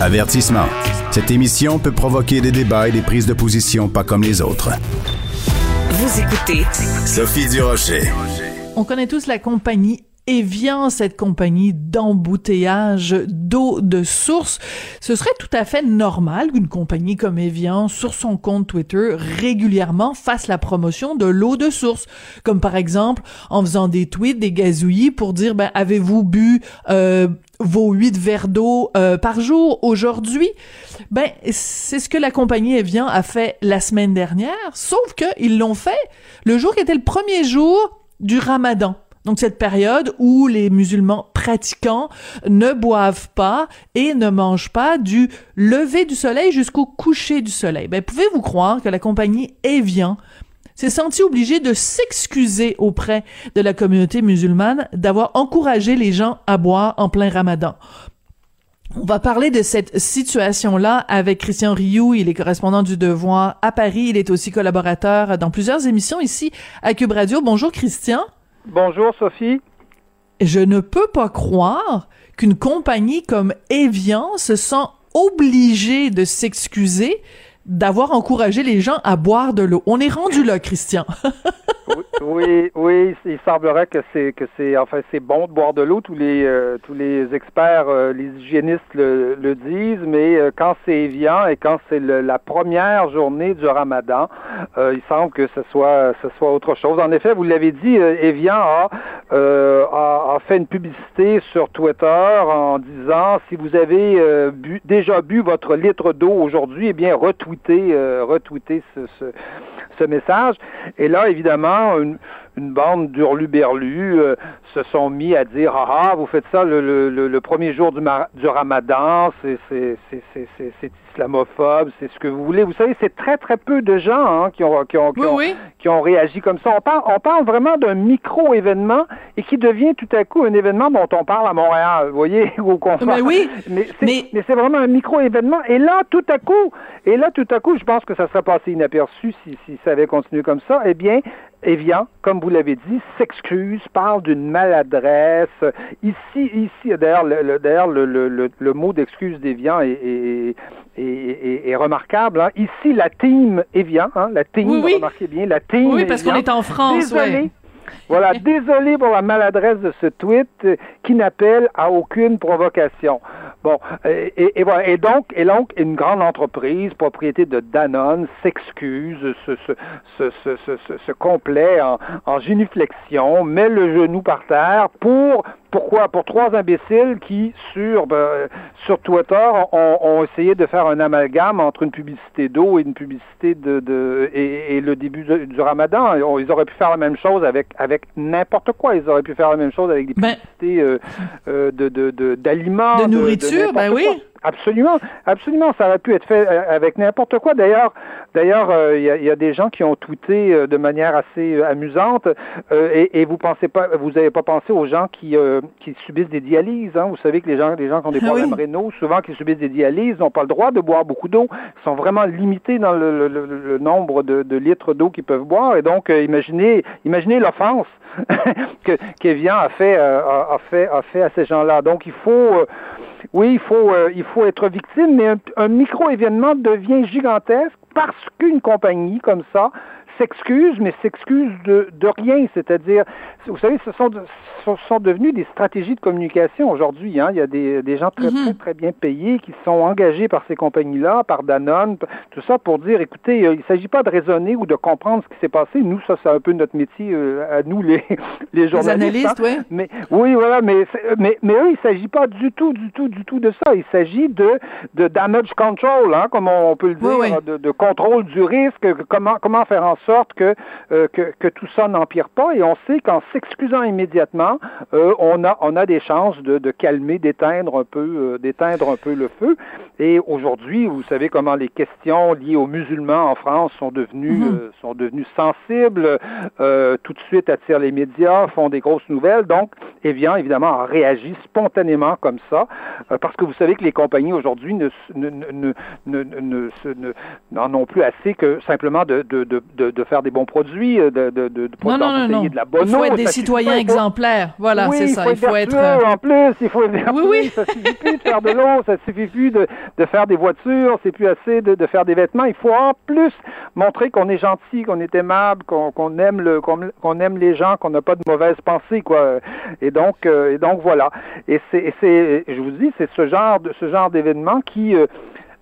Avertissement. Cette émission peut provoquer des débats et des prises de position pas comme les autres. Vous écoutez Sophie Durocher. On connaît tous la compagnie Evian, cette compagnie d'embouteillage d'eau de source. Ce serait tout à fait normal qu'une compagnie comme Evian, sur son compte Twitter, régulièrement fasse la promotion de l'eau de source. Comme par exemple, en faisant des tweets, des gazouillis pour dire, ben, avez-vous bu euh, vos huit verres d'eau euh, par jour aujourd'hui? Ben, c'est ce que la compagnie Evian a fait la semaine dernière, sauf que ils l'ont fait le jour qui était le premier jour du ramadan. Donc cette période où les musulmans pratiquants ne boivent pas et ne mangent pas du lever du soleil jusqu'au coucher du soleil. Ben pouvez-vous croire que la compagnie Evian s'est sentie obligée de s'excuser auprès de la communauté musulmane d'avoir encouragé les gens à boire en plein ramadan. On va parler de cette situation-là avec Christian Rioux. Il est correspondant du Devoir à Paris. Il est aussi collaborateur dans plusieurs émissions ici à Cube Radio. Bonjour Christian. Bonjour Sophie. Je ne peux pas croire qu'une compagnie comme Evian se sent obligée de s'excuser d'avoir encouragé les gens à boire de l'eau. On est rendu là, Christian. oui, oui, il semblerait que c'est que c'est enfin c'est bon de boire de l'eau. Tous les euh, tous les experts, euh, les hygiénistes le, disent, mais euh, quand c'est Evian et quand c'est la première journée du Ramadan, il semble que ce soit ce soit autre chose. En effet, vous l'avez dit, Evian a, a, fait une publicité sur Twitter en disant si vous avez déjà bu votre litre d'eau aujourd'hui, eh bien retweetez retweetez ce, message. Et là, évidemment, une bande d'hurluberlus euh, se sont mis à dire ah ah vous faites ça le, le, le premier jour du, du Ramadan c'est c'est c'est c'est islamophobe c'est ce que vous voulez. Vous savez c'est très très peu de gens hein, qui ont qui ont qui, ont, qui ont réagi comme ça. On parle on parle vraiment d'un micro événement et qui devient tout à coup un événement dont on parle à Montréal vous voyez au confort. Mais oui mais c'est mais... c'est vraiment un micro événement et là tout à coup et là tout à coup je pense que ça serait passé inaperçu si si ça avait continué comme ça. Eh bien Evian, comme vous l'avez dit, s'excuse, parle d'une maladresse. Ici, ici, d'ailleurs, le, le, le, le, mot d'excuse d'Evian est, est, est, est, remarquable. Hein. Ici, la team Evian, hein, la team, oui, oui. remarquez bien, la team. Oui, parce qu'on est en France. Désolé. Ouais. Voilà, désolé pour la maladresse de ce tweet qui n'appelle à aucune provocation. Bon, et, et, et, voilà. Et donc, et donc, une grande entreprise, propriété de Danone, s'excuse, se, se, se, se, se, se complaît en, en génuflexion, met le genou par terre pour pourquoi? Pour trois imbéciles qui, sur, ben, sur Twitter, ont, ont, essayé de faire un amalgame entre une publicité d'eau et une publicité de, de et, et, le début de, du Ramadan. Ils auraient pu faire la même chose avec avec n'importe quoi. Ils auraient pu faire la même chose avec des publicités ben, euh, euh, de, de, d'aliments, de, de, nourriture. ben oui. Quoi. Absolument, absolument. Ça aurait pu être fait avec n'importe quoi. D'ailleurs, d'ailleurs, il euh, y, y, a des gens qui ont tweeté euh, de manière assez euh, amusante. Et, et, vous pensez pas, vous n'avez pas pensé aux gens qui qui subissent des dialyses. Hein? Vous savez que les gens, les gens qui ont des problèmes oui. rénaux, souvent qui subissent des dialyses, n'ont pas le droit de boire beaucoup d'eau. Ils sont vraiment limités dans le, le, le nombre de, de litres d'eau qu'ils peuvent boire. Et donc, imaginez, imaginez l'offense que a fait, a, a fait, a fait à ces gens-là. Donc, il faut oui, il faut, euh, il faut être victime, mais un, un micro-événement devient gigantesque parce qu'une compagnie comme ça s'excuse, mais s'excuse de, de rien. C'est-à-dire, vous savez, ce sont, ce sont devenus des stratégies de communication aujourd'hui. Hein. Il y a des, des gens très, mm -hmm. très, très bien payés qui sont engagés par ces compagnies-là, par Danone, tout ça pour dire, écoutez, euh, il ne s'agit pas de raisonner ou de comprendre ce qui s'est passé. Nous, ça, c'est un peu notre métier euh, à nous, les, les journalistes. Les analystes, hein. oui. Mais, oui, voilà, mais, mais, mais eux, il ne s'agit pas du tout, du tout, du tout de ça. Il s'agit de, de damage control, hein, comme on peut le dire, oui, oui. De, de, contrôle du risque, comment, comment faire en sorte que, euh, que, que, tout ça n'empire pas. Et on sait qu'en s'excusant immédiatement, euh, on, a, on a des chances de, de calmer, d'éteindre un, peu, euh, d'éteindre un peu le feu. Et aujourd'hui, vous savez comment les questions liées aux musulmans en France sont devenues, mm -hmm. sont devenues sensibles, tout de suite attirent les médias, font des grosses nouvelles. Donc, Evian, évidemment, a réagi spontanément comme ça, parce que vous savez que les compagnies aujourd'hui ne, ne, ne, ne, n'en ont plus assez que simplement de, de, de, de, faire des bons produits, de, de, de, de non, non, non, de la bonne Il faut être des citoyens exemplaires. Voilà, c'est ça. Il faut, être, euh, en plus, il faut être oui, oui. Ça suffit plus de faire de l'eau, ça suffit plus de, de faire des voitures, c'est plus assez de, de faire des vêtements. Il faut en plus montrer qu'on est gentil, qu'on est aimable, qu'on aime le qu'on aime les gens, qu'on n'a pas de mauvaises pensées, quoi. Et donc, euh, et donc voilà. Et c'est, je vous dis, c'est ce genre de ce genre d'événement qui euh,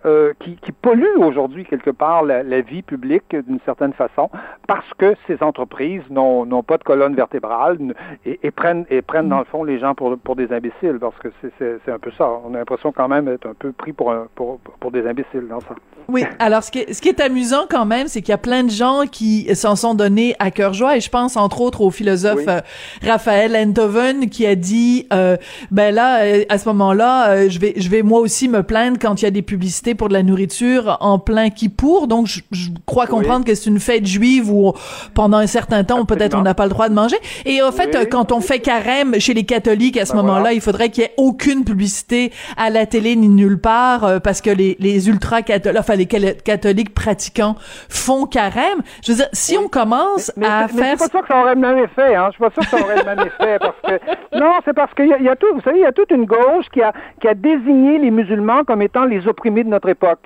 euh, qui, qui pollue aujourd'hui quelque part la, la vie publique d'une certaine façon parce que ces entreprises n'ont pas de colonne vertébrale et, prennent, et prennent dans le fond les gens pour, pour des imbéciles parce que c'est un peu ça. On a l'impression quand même d'être un peu pris pour, un, pour, pour des imbéciles dans ça. Oui, alors ce qui est, ce qui est amusant quand même, c'est qu'il y a plein de gens qui s'en sont donnés à cœur joie et je pense entre autres au philosophe euh, Raphaël Enthoven qui a dit euh, ben là euh, à ce moment-là je vais je vais moi aussi me plaindre quand il y a des publicités pour de la nourriture en plein qui pour donc je, crois comprendre que c'est une fête juive où pendant un certain temps peut-être on n'a pas le droit de manger. Et en fait quand on fait carême chez les catholiques à ce ben moment-là il faudrait qu'il y ait aucune publicité à la télé ni nulle part parce que les les ultra catholiques les catholiques pratiquants font carême. Je veux dire, si on commence à mais faire... c'est pas sûr que ça aurait le même effet, hein. Je suis pas sûr que ça aurait le même effet parce que... Non, c'est parce qu'il y, a tout, vous savez, il y a toute une gauche qui a, qui a désigné les musulmans comme étant les opprimés de notre époque.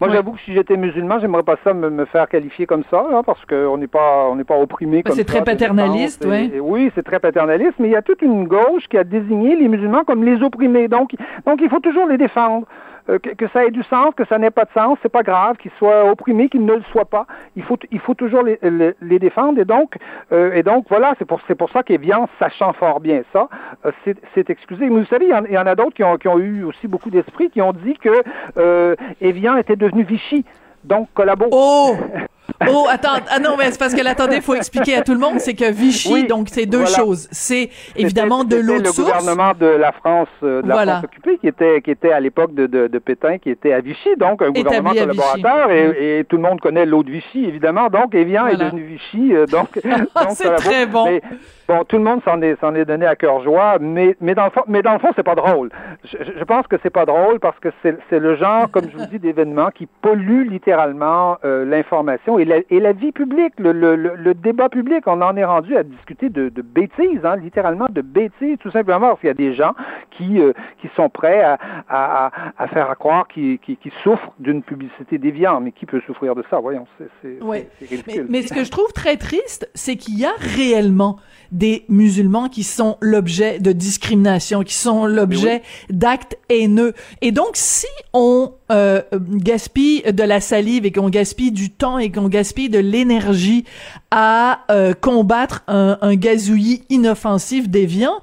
Moi, j'avoue que si j'étais musulman, j'aimerais pas ça me, faire qualifier comme ça, hein, parce qu'on n'est pas, on n'est pas opprimé comme ça. C'est très paternaliste, oui. oui, c'est très paternaliste, mais il y a toute une gauche qui a désigné les musulmans comme les opprimés. Donc, donc il faut toujours les défendre. Euh, que, ça ait du sens, que ça n'ait pas de sens, c'est pas grave, qu'ils soient opprimés, qu'ils ne le soient pas. Il faut, il faut toujours les, les, défendre. Et donc, euh, et donc voilà, c'est pour, c'est pour ça qu'Evian, sachant fort bien ça, euh, c'est, excusé. Mais vous savez, il y en, a d'autres qui ont, qui ont eu aussi beaucoup d'esprit, qui ont dit que euh, Evian était devenu Vichy. Donc, collabo. Oh! Oh, attends, ah non, mais c'est parce que attendez, il faut expliquer à tout le monde, c'est que Vichy, donc c'est deux choses. C'est évidemment de l'eau de source. le gouvernement de la France, euh, de la France occupée, qui était, qui était à l'époque de, de, de, Pétain, qui était à Vichy, donc un gouvernement collaborateur, et, et, tout le monde connaît l'eau de Vichy, évidemment. Donc, Evian est devenu Vichy, euh, donc. donc c'est très bon. Bon, tout le monde s'en est, s'en est donné à cœur joie, mais, mais dans le fond, mais dans le fond, c'est pas drôle. Je, je pense que c'est pas drôle parce que c'est, c'est le genre, comme je vous dis, d'événement qui pollue littéralement euh, l'information et la, et la vie publique, le, le, le, débat public. On en est rendu à discuter de, de bêtises, hein, littéralement de bêtises, tout simplement parce qu'il y a des gens qui, euh, qui sont prêts à, à, à faire croire qu'ils, souffrent d'une publicité déviante. Mais qui peut souffrir de ça? Voyons, c'est, c'est ridicule. Mais, mais ce que je trouve très triste, c'est qu'il y a réellement des musulmans qui sont l'objet de discrimination, qui sont l'objet d'actes haineux. Et donc, si on euh, gaspille de la salive et qu'on gaspille du temps et qu'on gaspille de l'énergie à euh, combattre un, gazouillis inoffensif déviant,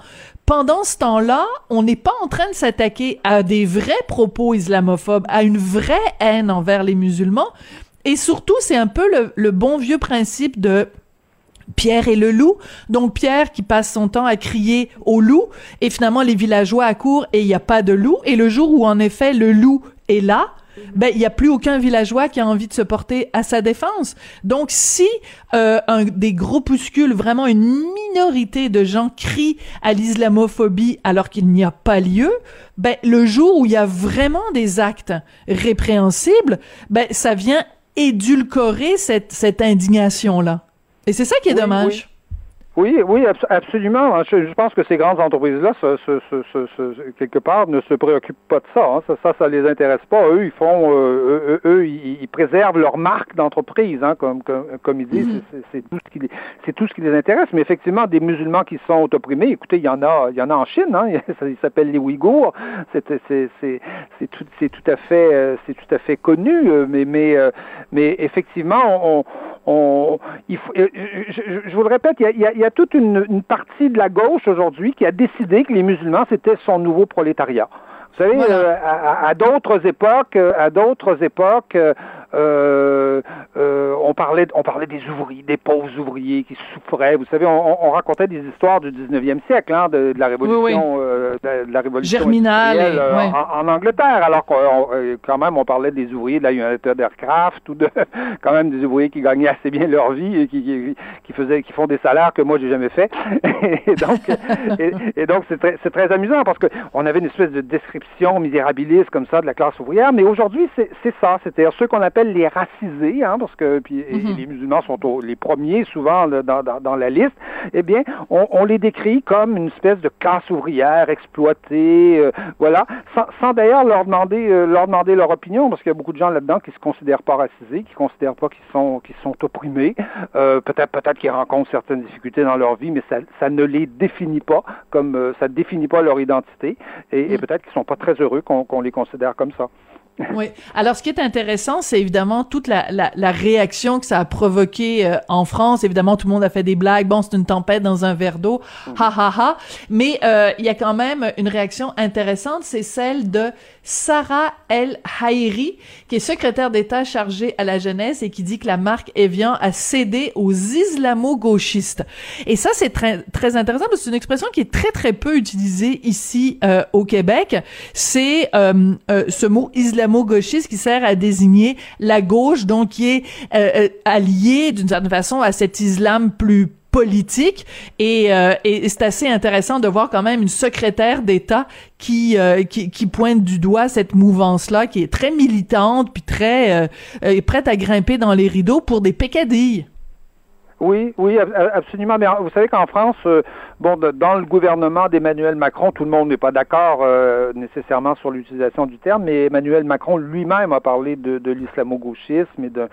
pendant ce temps-là, on n'est pas en train de s'attaquer à des vrais propos islamophobes, à une vraie haine envers les musulmans. Et surtout, c'est un peu le, le bon vieux principe de Pierre et le loup. Donc Pierre qui passe son temps à crier au loup et finalement les villageois accourent et il n'y a pas de loup et le jour où en effet le loup est là, ben il n'y a plus aucun villageois qui a envie de se porter à sa défense. Donc si euh, un des groupuscules, vraiment une minorité de gens crient à l'islamophobie alors qu'il n'y a pas lieu, ben le jour où il y a vraiment des actes répréhensibles, ben ça vient édulcorer cette cette indignation là. Et c'est ça qui est dommage. Oui, oui, absolument. Hein. Je, pense que ces grandes entreprises-là, quelque part, ne se préoccupent pas de ça. Hein. Ça, ça, ça les intéresse pas. Eux, ils font, euh, eux, ils, préservent leur marque d'entreprise, hein, comme, comme, ils disent. Mm-hmm. C'est tout ce qui, c'est tout ce qui les intéresse. Mais effectivement, des musulmans qui sont opprimés, écoutez, il y en a, il y en a en Chine. Hein. Ils s'appellent les Ouïghours. C'est, tout, c'est tout à fait, euh, c'est tout à fait connu. Euh, mais, mais, mais effectivement, on, on, il faut, je, je, vous le répète, il y a, il y a toute une, une, partie de la gauche aujourd'hui qui a décidé que les musulmans, c'était son nouveau prolétariat. Vous savez, euh, à, à d'autres époques, à d'autres époques, euh, euh, euh, on parlait, on parlait des ouvriers, des pauvres ouvriers qui souffraient. Vous savez, on, on racontait des histoires du 19e siècle, hein, de, de, la révolution, Euh, de, la révolution germinale euh, en, en, Angleterre. Alors euh, quand même, on parlait des ouvriers de la United Aircraft ou de quand même des ouvriers qui gagnaient assez bien leur vie et qui, qui, qui faisaient, qui font des salaires que moi j'ai jamais fait. et donc, et, et, donc c'est très, c'est très amusant parce que on avait une espèce de description misérabiliste comme ça de la classe ouvrière, mais aujourd'hui c'est, c'est ça, c'est-à-dire ceux qu'on appelle les racisés, hein, parce que puis Mhm. les musulmans sont au- les premiers souvent là, dans, dans, dans la liste, eh bien, on, on les décrit comme une espèce de classe ouvrière exploitée, euh, voilà, sans, sans d'ailleurs leur demander euh, leur demander leur opinion, parce qu'il y a beaucoup de gens là-dedans qui se considèrent pas racisés, qui considèrent pas qu'ils sont qu'ils sont opprimés, euh, peut-être peut-être qu'ils rencontrent certaines difficultés dans leur vie, mais ça, ça ne les définit pas comme ça ne définit pas leur identité, et, et peut-être qu'ils sont pas très heureux qu'on qu'on les considère comme ça. Oui. Alors, ce qui est intéressant, c'est évidemment toute la, la, la réaction que ça a provoqué euh, en France. Évidemment, tout le monde a fait des blagues. Bon, c'est une tempête dans un verre d'eau. Ha, ha, ha. Mais euh, il y a quand même une réaction intéressante. C'est celle de Sarah El Haïri, qui est secrétaire d'État chargée à la jeunesse et qui dit que la marque Evian a cédé aux islamo-gauchistes. Et ça, c'est très, très intéressant parce que c'est une expression qui est très, très peu utilisée ici euh, au Québec. C'est euh, euh, ce mot islamo-gauchiste qui sert à désigner la gauche, donc qui est euh, alliée d'une certaine façon à cet islam plus politique et, euh, et c'est assez intéressant de voir quand même une secrétaire d'État qui, euh, qui qui pointe du doigt cette mouvance là qui est très militante puis très euh, euh, prête à grimper dans les rideaux pour des pécadilles. Oui, oui, ab- absolument. Mais vous savez qu'en France, euh, bon, dans le gouvernement d'Emmanuel Macron, tout le monde n'est pas d'accord euh, nécessairement sur l'utilisation du terme, mais Emmanuel Macron lui-même a parlé de, de l'islamo-gauchisme et d'un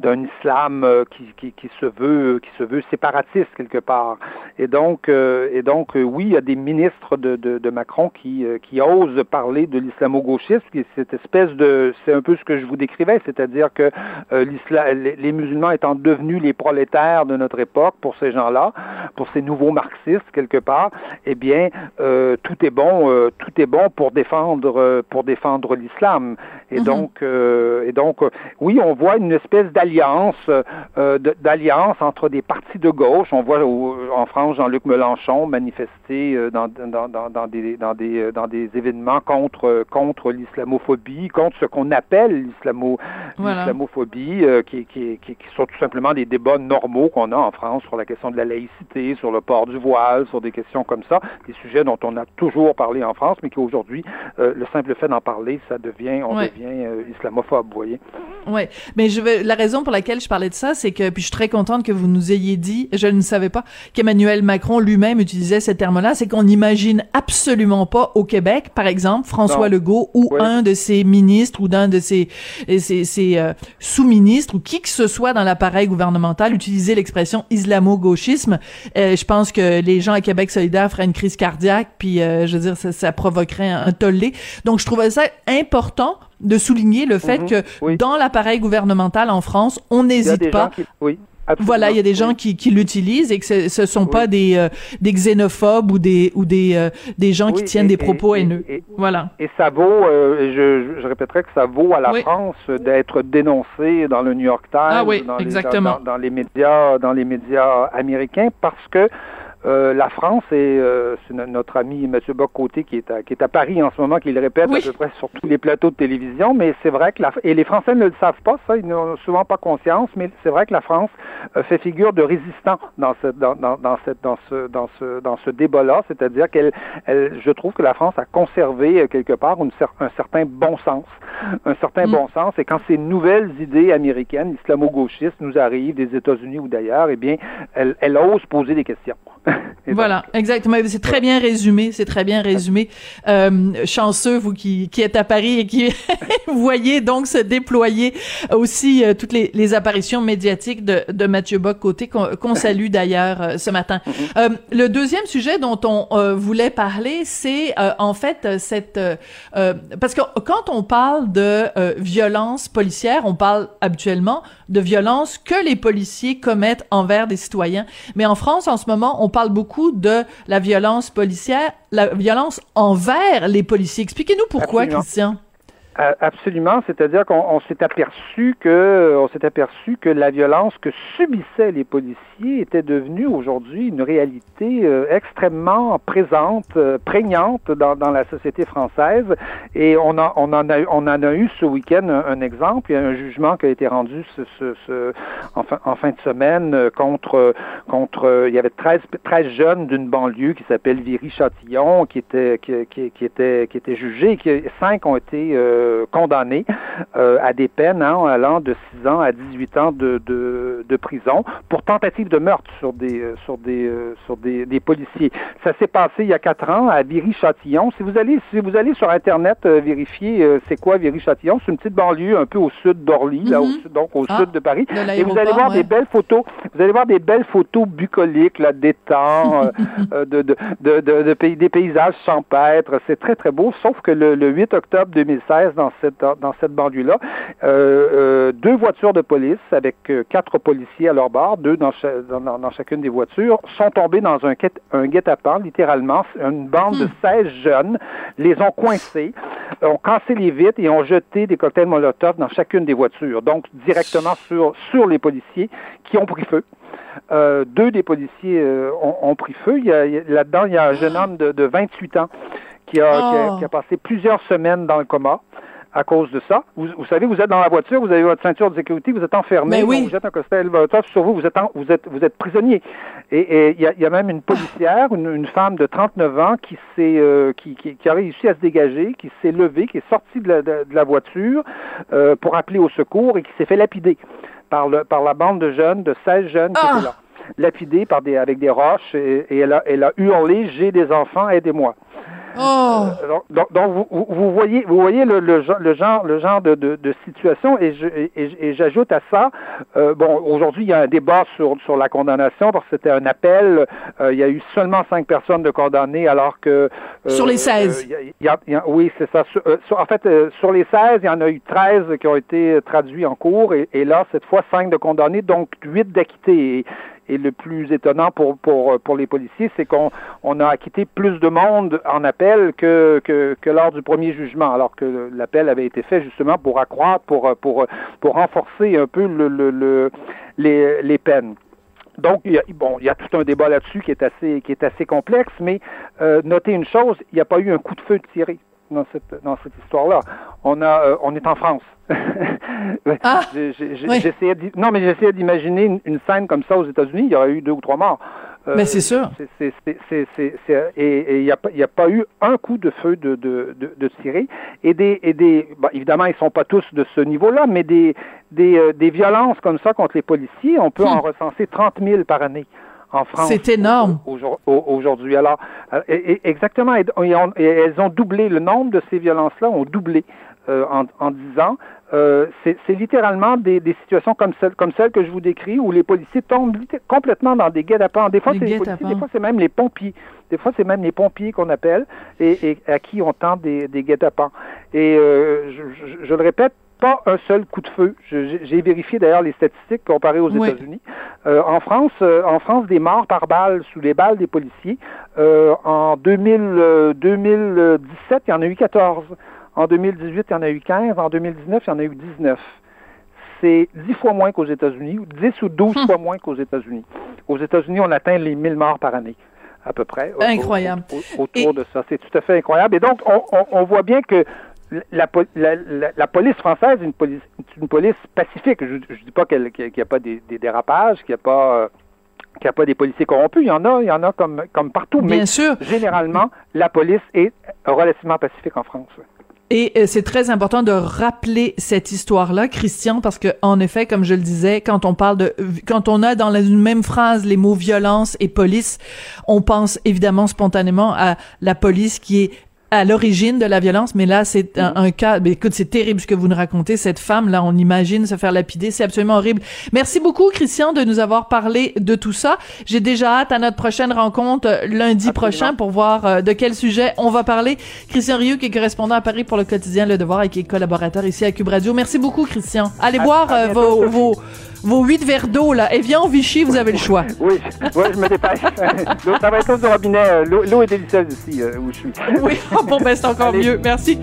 d'un islam euh, qui, qui, qui se veut qui se veut séparatiste quelque part. Et donc, euh, et donc, oui, il y a des ministres de, de, de Macron qui, qui osent parler de l'islamo-gauchisme, cette espèce de, c'est un peu ce que je vous décrivais, c'est-à-dire que euh, les musulmans étant devenus les prolétaires de notre époque, pour ces gens-là, pour ces nouveaux marxistes quelque part, eh bien, euh, tout est bon, euh, tout est bon pour défendre, euh, pour défendre l'islam. Et Mhm. donc, euh, et donc, euh, oui, on voit une espèce d'alliance, euh, d'alliance entre des partis de gauche. On voit en France Jean-Luc Mélenchon manifester dans, dans, dans, dans des, dans, des, dans des événements contre, contre l'islamophobie, contre ce qu'on appelle Voilà. l'islamophobie, qui, qui, qui, qui sont tout simplement des débats normaux qu'on a en France sur la question de la laïcité, sur le port du voile, sur des questions comme ça, des sujets dont on a toujours parlé en France, mais qu'aujourd'hui, euh, le simple fait d'en parler, ça devient, on Ouais. devient euh, islamophobe, vous voyez. Ouais, mais je vais la raison pour laquelle je parlais de ça, c'est que puis je suis très contente que vous nous ayez dit, je ne savais pas qu'Emmanuel Macron lui-même utilisait ces termes-là, c'est qu'on n'imagine absolument pas au Québec, par exemple, François Non. Legault ou Oui. un de ses ministres ou d'un de ses ses, ses, euh, sous-ministres ou qui que ce soit dans l'appareil gouvernemental utiliser l'expression islamo-gauchisme. Euh, je pense que les gens à Québec solidaire feraient une crise cardiaque, puis euh, je veux dire ça, ça provoquerait un, un tollé. Donc je trouvais ça important de souligner le fait Mhm, que oui. dans l'appareil gouvernemental en France, on n'hésite pas. qui, oui, absolument. Voilà, il y a des gens qui, qui l'utilisent et que ce, ce sont Oui. pas des euh, des xénophobes ou des ou des euh, des gens qui tiennent et- des propos et- haineux. et- voilà. Et ça vaut, euh, je, je- répéterai que ça vaut à la Oui. France d'être dénoncé dans le New York Times, Ah oui, dans, les, dans les médias, dans les médias américains, parce que euh, la France et euh, c'est no- notre ami M. Bocoté qui est à, qui est à Paris en ce moment, qui le répète Oui. à peu près sur tous les plateaux de télévision, mais c'est vrai que la, et les Français ne le savent pas, ça, ils n'ont souvent pas conscience, mais c'est vrai que la France euh, fait figure de résistant dans ce dans, dans, dans cette dans ce dans ce dans ce débat-là, c'est-à-dire qu'elle elle, je trouve que la France a conservé euh, quelque part une cer- un certain bon sens, un certain Mm. bon sens, et quand ces nouvelles idées américaines, islamo-gauchistes, nous arrivent des États-Unis ou d'ailleurs, eh bien, elle, elle ose poser des questions. Voilà, exactement. C'est très bien résumé, c'est très bien résumé. Euh, chanceux, vous qui, qui êtes à Paris et qui voyez donc se déployer aussi euh, toutes les, les apparitions médiatiques de, de Mathieu Bock-Côté, qu'on salue d'ailleurs euh, ce matin. Euh, le deuxième sujet dont on euh, voulait parler, c'est euh, en fait cette... parce que quand on parle de euh, violence policière, on parle habituellement de violence que les policiers commettent envers des citoyens. Mais en France, en ce moment, on parle beaucoup de la violence policière, la violence envers les policiers. Expliquez-nous pourquoi, Absolument. Christian. Absolument, c'est-à-dire qu'on on s'est aperçu que on s'est aperçu que la violence que subissaient les policiers était devenue aujourd'hui une réalité euh, extrêmement présente, euh, prégnante dans, dans la société française. Et on, a, on, en, a, on en a eu ce week-end un, un exemple. Il y a un jugement qui a été rendu ce, ce, ce- en, fin, en fin de semaine euh, contre contre il y avait 13, 13 jeunes d'une banlieue qui s'appelle Viry-Châtillon qui étaient qui, qui, qui étaient qui étaient jugés. Cinq ont été euh, condamnés à des peines hein, allant de 6 ans à 18 ans de, de, de prison pour tentative de meurtre sur des sur des sur des, des policiers. Ça s'est passé il y a quatre ans à Viry-Châtillon. Si vous allez si vous allez sur internet vérifier c'est quoi Viry-Châtillon, c'est une petite banlieue un peu au sud d'Orly, Mhm. donc au Ah, sud de Paris. de Et vous allez voir ouais. des belles photos. Vous allez voir des belles photos bucoliques, là, d'étangs, euh, euh, de, de, de, de- des paysages champêtres. C'est très, très beau, sauf que le, le 8 octobre 2016, dans cette, dans cette banlieue-là, euh, euh, deux voitures de police avec euh, quatre policiers à leur bord, deux dans, cha- dans, dans- dans chacune des voitures, sont tombés dans un, guet- un guet-apens, littéralement. Une bande de 16 jeunes les ont coincés, ont cassé les vitres et ont jeté des cocktails Molotov dans chacune des voitures, donc directement sur, sur les policiers qui ont pris feu. Euh, deux des policiers euh, ont, ont pris feu. Là-dedans, il y a un jeune homme de, de 28 ans qui a, qui, a, Oh. qui a passé plusieurs semaines dans le coma à cause de ça. Vous, vous savez, vous êtes dans la voiture, vous avez votre ceinture de sécurité, vous êtes enfermé, Mais oui. vous jette un Molotov sur vous, vous êtes, en- vous êtes, vous êtes prisonnier. Et il y, a, il y a même une policière, une, une femme de 39 ans qui s'est, euh, qui, qui, qui a réussi à se dégager, qui s'est levée, qui est sortie de la, de, de la voiture euh, pour appeler au secours et qui s'est fait lapider par, le, par la bande de jeunes, de 16 jeunes qui Ah! étaient là. Lapidée par des, avec des roches et, et elle, a, elle a hurlé J'ai des enfants, aidez-moi. Oh! Donc, donc, donc, vous, vous- voyez, vous voyez le, le, le genre, le genre de, de, de situation, et je- et- et- et j'ajoute à ça, euh, bon, aujourd'hui il y a un débat sur sur la condamnation parce que c'était un appel. euh, il y a eu seulement cinq personnes de condamnées, alors que euh, Sur les 16. euh, il y a- il y a- il y a- oui, c'est ça. Sur- sur- en fait, euh, sur les 16, il y en a eu 13 qui ont été traduits en cours, et, et là cette fois cinq de condamnés, donc huit d'acquittés. Et, et le plus étonnant pour, pour, pour les policiers, c'est qu'on on a acquitté plus de monde en appel que, que, que lors du premier jugement, alors que l'appel avait été fait justement pour accroître, pour, pour, pour renforcer un peu le, le, le- les, les peines. Donc, il y a, bon, il y a tout un débat là-dessus qui est assez, qui est assez complexe, mais euh, notez une chose, il n'y a pas eu un coup de feu tiré dans cette, dans cette histoire-là. On a, euh, on est en France. Ah! Oui. non, mais j'essayais d'imaginer une, une scène comme ça aux États-Unis. Il y aurait eu deux ou trois morts. Euh, Mais c'est sûr. c'est- c'est- et il n'y a, pas- a eu un coup de feu de, de, de, de tiré. Et des, et des bon, évidemment, ils sont pas tous de ce niveau-là, mais des, des, euh, des violences comme ça contre les policiers, on peut Hmm. en recenser 30 000 par année en France. C'est énorme. au- au- au- Aujourd'hui, alors, euh, exactement, et, et on- et elles ont doublé, le nombre de ces violences-là ont doublé euh, en, en 10 ans. Euh, c'est littéralement des, des situations comme celle, comme celle que je vous décris où les policiers tombent complètement dans des guet-apens. Des fois, c'est les policiers, guet-apens. des fois, c'est même les pompiers. Des fois, c'est même les pompiers qu'on appelle et, et à qui on tend des, des guet-apens. Et euh, je, je- je le répète, pas un seul coup de feu. J'ai vérifié d'ailleurs les statistiques comparées aux Oui. États-Unis. Euh, en France, euh, en France, des morts par balle sous les balles des policiers. euh, en 2000, euh, 2017, il y en a eu 14. En 2018, il y en a eu 15. En 2019, il y en a eu 19. C'est 10 fois moins qu'aux États-Unis, ou 10 ou 12 Hum. fois moins qu'aux États-Unis. Aux États-Unis, on atteint les 1000 morts par année, à peu près. Incroyable. au- au- autour de ça. C'est tout à fait incroyable. Et donc, on, on- on voit bien que la, po- la- la- la police française est une police, une police pacifique. Je ne dis pas qu'il n'y a pas des, des dérapages, qu'il n'y a pas... euh, qu'il n'y a pas des policiers corrompus, il y en a, il y en a comme, comme partout, Bien mais sûr. généralement, la police est relativement pacifique en France. Et euh, c'est très important de rappeler cette histoire-là, Christian, parce que en effet, comme je le disais, quand on parle de, quand on a dans la une même phrase les mots violence et police, on pense évidemment spontanément à la police qui est à l'origine de la violence, mais là c'est un, un cas. Mais écoute, c'est terrible ce que vous nous racontez. Cette femme là, on imagine se faire lapider, c'est absolument horrible. Merci beaucoup, Christian, de nous avoir parlé de tout ça. J'ai déjà hâte à notre prochaine rencontre euh, lundi Absolument. prochain pour voir euh, de quel sujet on va parler. Christian Rioux, qui est correspondant à Paris pour le quotidien Le Devoir et qui est collaborateur ici à Cube Radio. Merci beaucoup, Christian. Allez À- boire à euh, bientôt, vos, Sophie. vos, vos huit verres d'eau là. Et viens au Vichy, vous avez le choix. Oui, oui, je me dépêche. L'eau- ça va être du robinet. euh, L'eau est délicieuse ici, euh, où je suis. Oui, bon ben c'est encore Allez. mieux. Merci.